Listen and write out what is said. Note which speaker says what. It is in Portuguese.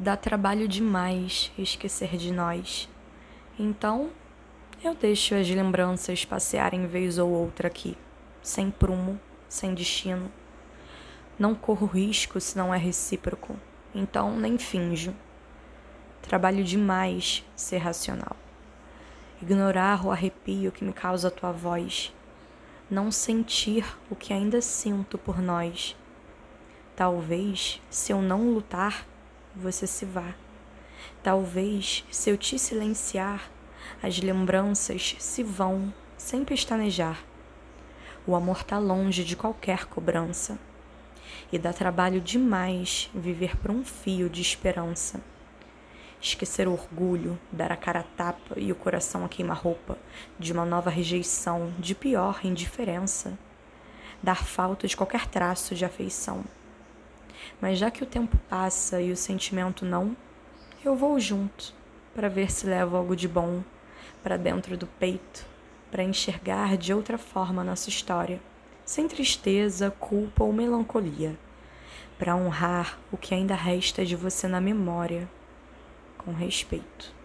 Speaker 1: dá trabalho demais esquecer de nós. Então, eu deixo as lembranças passearem vez ou outra aqui, sem prumo, sem destino. Não corro risco se não é recíproco, então nem finjo. Trabalho demais ser racional. Ignorar o arrepio que me causa a tua voz. Não sentir o que ainda sinto por nós. Talvez, se eu não lutar, você se vá. Talvez, se eu te silenciar, as lembranças se vão sem pestanejar. O amor tá longe de qualquer cobrança. E dá trabalho demais viver por um fio de esperança. Esquecer o orgulho, dar a cara a tapa e o coração a queima-roupa de uma nova rejeição, de pior indiferença. Dar falta de qualquer traço de afeição. Mas já que o tempo passa e o sentimento não, eu vou junto para ver se levo algo de bom para dentro do peito, para enxergar de outra forma nossa história, sem tristeza, culpa ou melancolia, para honrar o que ainda resta de você na memória, com respeito.